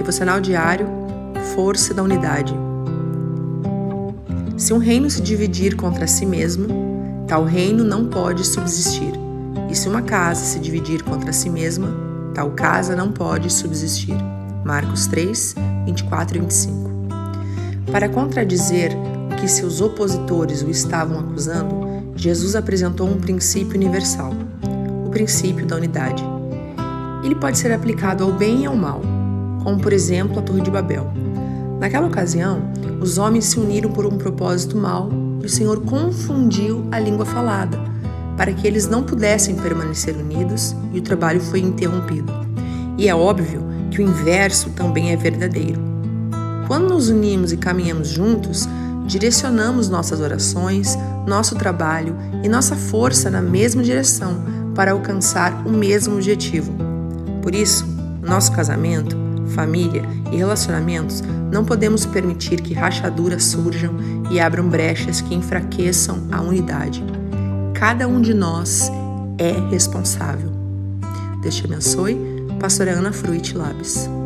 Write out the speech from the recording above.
Devocional diário Força da Unidade. Se um reino se dividir contra si mesmo, tal reino não pode subsistir. E se uma casa se dividir contra si mesma, tal casa não pode subsistir. Marcos 3, 24 e 25. Para contradizer o que seus opositores o estavam acusando, Jesus apresentou um princípio universal, o princípio da unidade. Ele pode ser aplicado ao bem e ao mal, como por exemplo a Torre de Babel. Naquela ocasião, os homens se uniram por um propósito mau e o Senhor confundiu a língua falada, para que eles não pudessem permanecer unidos e o trabalho foi interrompido. E é óbvio que o inverso também é verdadeiro. Quando nos unimos e caminhamos juntos, direcionamos nossas orações, nosso trabalho e nossa força na mesma direção para alcançar o mesmo objetivo. Por isso, nosso casamento, família e relacionamentos não podemos permitir que rachaduras surjam e abram brechas que enfraqueçam a unidade. Cada um de nós é responsável. Deus te abençoe. Pastora Ana Fruit Labs.